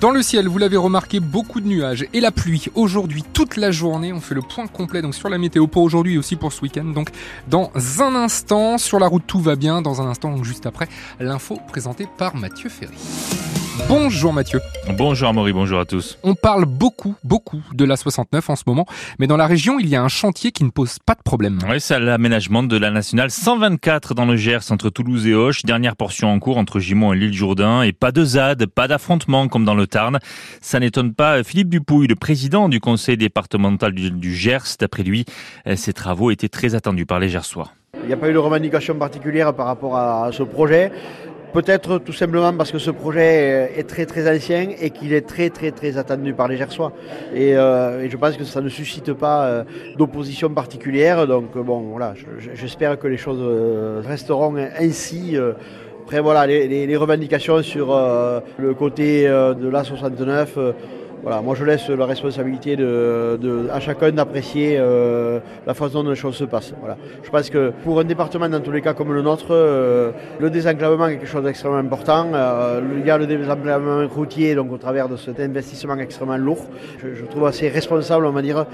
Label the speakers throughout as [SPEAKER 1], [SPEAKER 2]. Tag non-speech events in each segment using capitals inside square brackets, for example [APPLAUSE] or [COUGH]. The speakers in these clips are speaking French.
[SPEAKER 1] Dans le ciel, vous l'avez remarqué, beaucoup de nuages et la pluie. Aujourd'hui, toute la journée, on fait le point complet donc sur la météo pour aujourd'hui et aussi pour ce week-end. Donc, dans un instant, sur la route, tout va bien. Dans un instant, donc juste après, l'info présentée par Mathieu Ferry. Bonjour Mathieu.
[SPEAKER 2] Bonjour Amaury, bonjour à tous.
[SPEAKER 1] On parle beaucoup, beaucoup de la 69 en ce moment, mais dans la région, il y a un chantier qui ne pose pas de problème.
[SPEAKER 2] Oui, c'est l'aménagement de la nationale 124 dans le Gers entre Toulouse et Auch. Dernière portion en cours entre Gimont et l'île Jourdain. Et pas de ZAD, pas d'affrontement comme dans le Tarn. Ça n'étonne pas Philippe Dupouille, le président du conseil départemental du, Gers. D'après lui, ces travaux étaient très attendus par les Gersois.
[SPEAKER 3] Il n'y a pas eu de revendication particulière par rapport à ce projet. Peut-être tout simplement parce que ce projet est très très ancien et qu'il est très très très attendu par les Gersois. Et, euh, je pense que ça ne suscite pas euh, d'opposition particulière. Donc bon voilà, j'espère que les choses euh, resteront ainsi. Après voilà, les revendications sur le côté de l'A69 voilà, moi je laisse la responsabilité à chacun d'apprécier euh, la façon dont les choses se passent. Voilà. Je pense que pour un département dans tous les cas comme le nôtre, euh, le désenclavement est quelque chose d'extrêmement important. Euh, il y a le désenclavement routier, donc au travers de cet investissement extrêmement lourd. Je, trouve assez responsable, on va dire,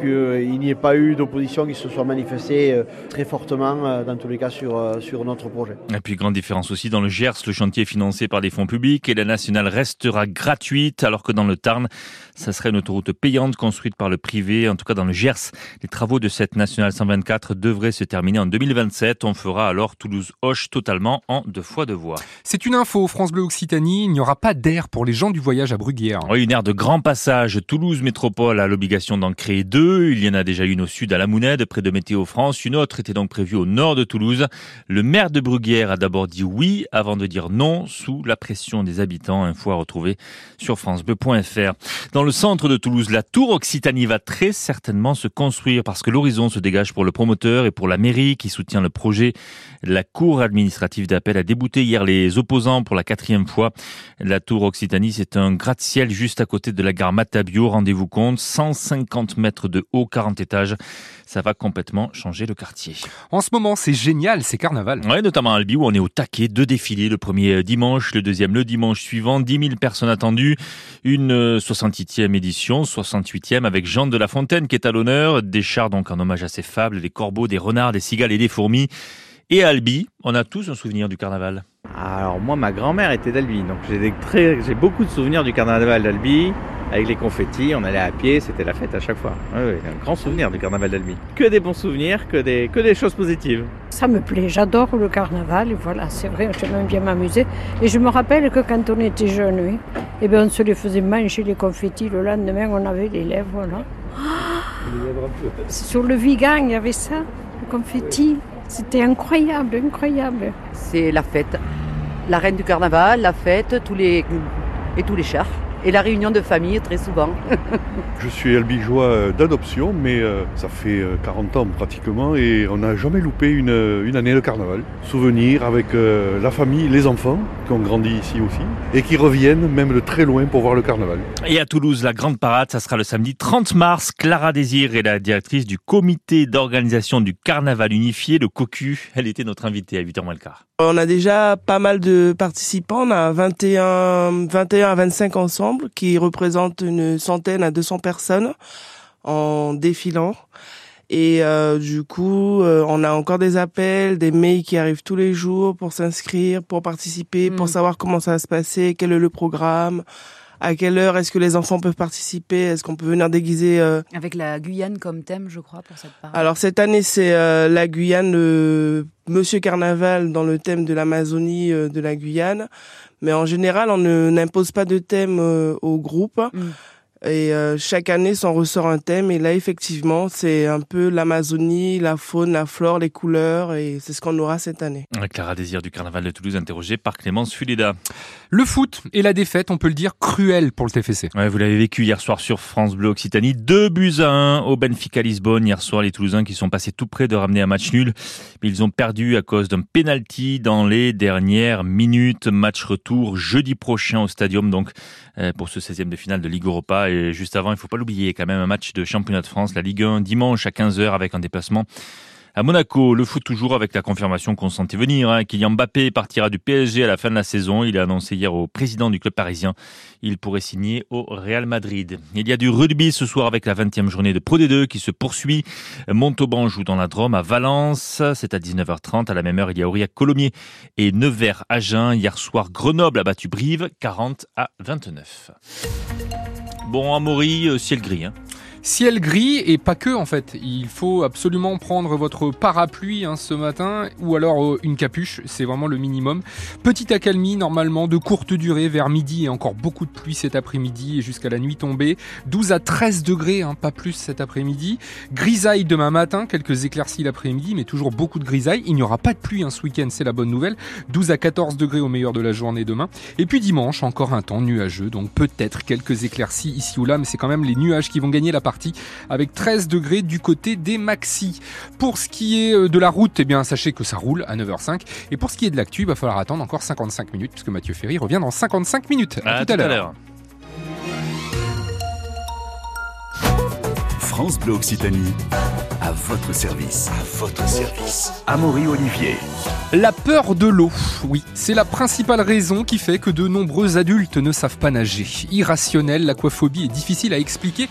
[SPEAKER 3] qu'il n'y ait pas eu d'opposition qui se soit manifestée très fortement dans tous les cas sur, sur notre projet.
[SPEAKER 2] Et puis grande différence aussi dans le Gers, le chantier est financé par des fonds publics et la nationale restera gratuite alors que dans le Tarn, ça serait une autoroute payante construite par le privé, en tout cas dans le Gers. Les travaux de cette nationale 124 devraient se terminer en 2027. On fera alors Toulouse-Hoche totalement en deux fois deux voies.
[SPEAKER 1] C'est une info, France Bleu Occitanie, il n'y aura pas d'air pour les gens du voyage à Bruguière.
[SPEAKER 2] Oui, une aire de grand passage. Toulouse Métropole a l'obligation d'en créer deux. Il y en a déjà une au sud à la Mounette, près de Météo France. Une autre était donc prévue au nord de Toulouse. Le maire de Bruguière a d'abord dit oui avant de dire non sous la pression des habitants. Info à retrouver sur francebleu.fr. Dans le centre de Toulouse, la tour Occitanie va très certainement se construire parce que l'horizon se dégage pour le promoteur et pour la mairie qui soutient le projet. La cour administrative d'appel a débouté hier les opposants pour la quatrième fois. La tour Occitanie, c'est un gratte-ciel juste à côté de la gare Matabio. Rendez-vous compte, 150 mètres de haut, 40 étages. Ça va complètement changer le quartier.
[SPEAKER 1] En ce moment, c'est génial, c'est carnaval.
[SPEAKER 2] Oui, notamment à Albi où on est au taquet. Deux défilés, le premier dimanche, le deuxième le dimanche suivant. 10 000 personnes attendues. Une 68e édition, 68e avec Jean de La Fontaine qui est à l'honneur. Des chars donc en hommage à ses fables, des corbeaux, des renards, des cigales et des fourmis. Et Albi, on a tous un souvenir du carnaval.
[SPEAKER 4] Alors moi, ma grand-mère était d'Albi, donc j'ai beaucoup de souvenirs du carnaval d'Albi avec les confettis, on allait à pied, c'était la fête à chaque fois. Oui, un grand souvenir du carnaval d'Albi. Que des bons souvenirs, que des, que des choses positives.
[SPEAKER 5] Ça me plaît, j'adore le carnaval, et voilà, c'est vrai, j'aime bien m'amuser. Et je me rappelle que quand on était jeunes, oui, eh bien, on se les faisait manger les confettis, le lendemain on avait les lèvres là. Sur le Vigan, il y avait ça, le confetti. C'était incroyable, incroyable.
[SPEAKER 6] C'est la fête. La reine du carnaval, la fête, tous les, et tous les chars et la réunion de famille très souvent.
[SPEAKER 7] je suis albigeois euh, d'adoption, mais euh, ça fait 40 euh, ans pratiquement et on n'a jamais loupé une, une, année de carnaval. Souvenir avec la famille, les enfants qui ont grandi ici aussi et qui reviennent même de très loin pour voir le carnaval.
[SPEAKER 2] Et à Toulouse, la grande parade, ça sera le samedi 30 mars. Clara Désir est la directrice du comité d'organisation du carnaval unifié, le COCU. Elle était notre invitée à 8h moins le quart.
[SPEAKER 8] On a déjà pas mal de participants, on a 21, 21 à 25 ensemble qui représentent une centaine à 200 personnes en défilant. Et euh, du coup, euh, on a encore des appels, des mails qui arrivent tous les jours pour s'inscrire, pour participer, pour mm. savoir comment ça va se passer, quel est le programme, à quelle heure est-ce que les enfants peuvent participer? Est-ce qu'on peut venir déguiser
[SPEAKER 9] euh, Avec la Guyane comme thème, je crois, pour cette parade.
[SPEAKER 8] Alors cette année, c'est euh, la Guyane, euh, Monsieur Carnaval dans le thème de l'Amazonie de la Guyane. Mais en général, on n'impose pas de thème au groupe. Mm. Et euh, chaque année, s'en ressort un thème. Et là, effectivement, c'est un peu l'Amazonie, la faune, la flore, les couleurs. Et c'est ce qu'on aura cette année.
[SPEAKER 2] Clara Désir du Carnaval de Toulouse, interrogée par Clémence Fulida.
[SPEAKER 1] Le foot et la défaite, on peut le dire, cruelle pour le TFC.
[SPEAKER 2] Ouais, vous l'avez vécu hier soir sur France Bleu Occitanie. Deux buts à un au Benfica Lisbonne. Hier soir, les Toulousains qui sont passés tout près de ramener un match nul. Mais ils ont perdu à cause d'un penalty dans les dernières minutes. Match retour jeudi prochain au Stadium, donc, euh, pour ce 16e de finale de Ligue Europa. Juste avant, il faut pas l'oublier, quand même un match de championnat de France, la Ligue 1, dimanche à 15h avec un déplacement à Monaco, le foot toujours avec la confirmation qu'on sentait venir. Hein. Kylian Mbappé partira du PSG à la fin de la saison. Il a annoncé hier au président du club parisien. Il pourrait signer au Real Madrid. Il y a du rugby ce soir avec la 20e journée de Pro D2 qui se poursuit. Montauban joue dans la Drôme à Valence. C'est à 19h30. À la même heure, il y a Aurillac Colomiers et Nevers Agen. Hier soir, Grenoble a battu Brive 40 à 29. Bon, Amaury, euh, ciel gris. Hein.
[SPEAKER 1] Ciel gris et pas que en fait. Il faut absolument prendre votre parapluie hein, ce matin ou alors euh, une capuche, c'est vraiment le minimum. Petite accalmie normalement de courte durée vers midi et encore beaucoup de pluie cet après-midi et jusqu'à la nuit tombée. 12 à 13 degrés, hein, pas plus cet après-midi. Grisaille demain matin, quelques éclaircies l'après-midi mais toujours beaucoup de grisaille. Il n'y aura pas de pluie hein, ce week-end, c'est la bonne nouvelle. 12 à 14 degrés au meilleur de la journée demain. Et puis dimanche, encore un temps nuageux, donc peut-être quelques éclaircies ici ou là, mais c'est quand même les nuages qui vont gagner la avec 13 degrés du côté des maxi. Pour ce qui est euh, de la route, eh bien sachez que ça roule à 9h05 et pour ce qui est de l'actu, il va falloir attendre encore 55 minutes puisque Mathieu Ferry revient dans 55 minutes.
[SPEAKER 2] À, tout, à l'heure.
[SPEAKER 10] France Bleu Occitanie, à votre service. À votre service. Amaury Olivier.
[SPEAKER 1] La peur de l'eau, oui, c'est la principale raison qui fait que de nombreux adultes ne savent pas nager. Irrationnel, l'aquaphobie est difficile à expliquer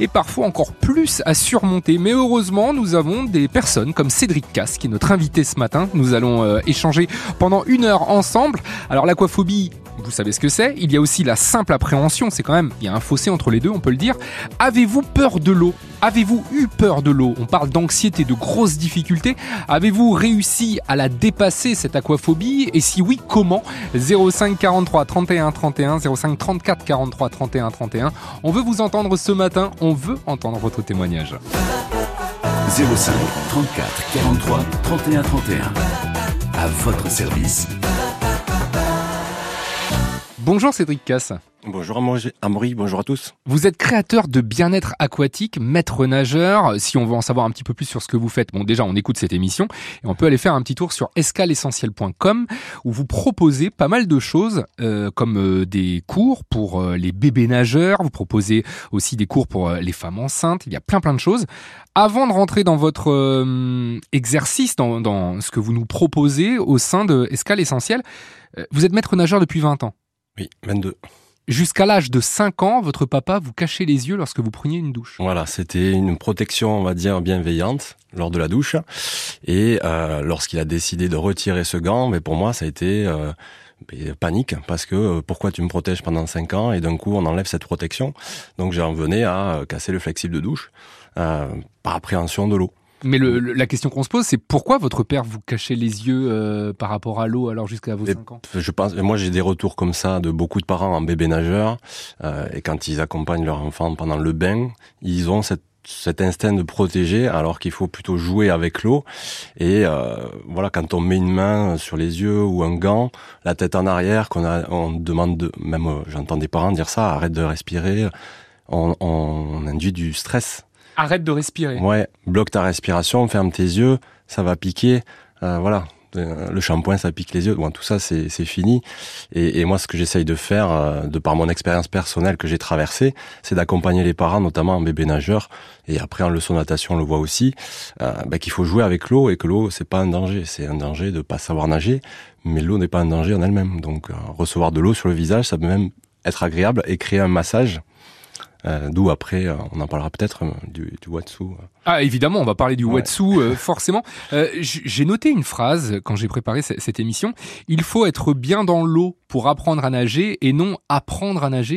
[SPEAKER 1] et parfois encore plus à surmonter. Mais heureusement, nous avons des personnes comme Cédric Casse, qui est notre invité ce matin. Nous allons euh, échanger pendant une heure ensemble. Alors l'aquaphobie, vous savez ce que c'est. Il y a aussi la simple appréhension. C'est quand même, il y a un fossé entre les deux, on peut le dire. Avez-vous peur de l'eau? Avez-vous eu peur de l'eau? On parle d'anxiété, de grosses difficultés. Avez-vous réussi à la dépasser, cette aquaphobie? Et si oui, comment? 05 43 31 31, 05 34 43 31 31. On veut vous entendre ce matin. On veut entendre votre témoignage.
[SPEAKER 10] 05 34 43 31 31. À votre service.
[SPEAKER 1] Bonjour Cédric Casse.
[SPEAKER 11] Bonjour Amaury, bonjour à tous.
[SPEAKER 1] Vous êtes créateur de bien-être aquatique, maître nageur. Si on veut en savoir un petit peu plus sur ce que vous faites, bon déjà on écoute cette émission et on peut aller faire un petit tour sur escalessentiel.com où vous proposez pas mal de choses euh, comme euh, des cours pour euh, les bébés nageurs, vous proposez aussi des cours pour les femmes enceintes, il y a plein plein de choses. Avant de rentrer dans votre exercice, dans, dans, ce que vous nous proposez au sein de Escale Essentiel, vous êtes maître nageur depuis 20 ans.
[SPEAKER 11] Oui, 22.
[SPEAKER 1] Jusqu'à l'âge de 5 ans, votre papa vous cachait les yeux lorsque vous preniez une douche.
[SPEAKER 11] Voilà, c'était une protection, on va dire, bienveillante lors de la douche. Et euh, lorsqu'il a décidé de retirer ce gant, mais pour moi, ça a été euh, panique parce que euh, pourquoi tu me protèges pendant 5 ans et d'un coup on enlève cette protection? Donc j'en venais à casser le flexible de douche par appréhension de l'eau.
[SPEAKER 1] Mais le, la question qu'on se pose, c'est pourquoi votre père vous cachait les yeux euh, par rapport à l'eau alors jusqu'à vos 5 ans?
[SPEAKER 11] Je pense, moi j'ai des retours comme ça de beaucoup de parents en bébé nageur euh, et quand ils accompagnent leur enfant pendant le bain, ils ont cette cet instinct de protéger alors qu'il faut plutôt jouer avec l'eau. Et euh, voilà quand on met une main sur les yeux ou un gant la tête en arrière qu'on a on demande de, même euh, j'entends des parents dire ça arrête de respirer on, on induit du stress
[SPEAKER 1] Arrête de respirer.
[SPEAKER 11] Ouais, bloque ta respiration, ferme tes yeux, ça va piquer. Euh, voilà, euh, le shampoing ça pique les yeux. Bon, tout ça c'est fini. Et, et, moi, ce que j'essaye de faire, euh, de par mon expérience personnelle que j'ai traversée, c'est d'accompagner les parents, notamment en bébé nageur, et après en leçon de natation, on le voit aussi, euh, bah, qu'il faut jouer avec l'eau et que l'eau c'est pas un danger. C'est un danger de pas savoir nager, mais l'eau n'est pas un danger en elle-même. Donc recevoir de l'eau sur le visage, ça peut même être agréable et créer un massage euh, d'où après, euh, on en parlera peut-être euh, du, du Watsu.
[SPEAKER 1] Ah évidemment, on va parler du Watsu [LAUGHS] forcément. j'ai noté une phrase quand j'ai préparé cette émission. Il faut être bien dans l'eau pour apprendre à nager et non apprendre à nager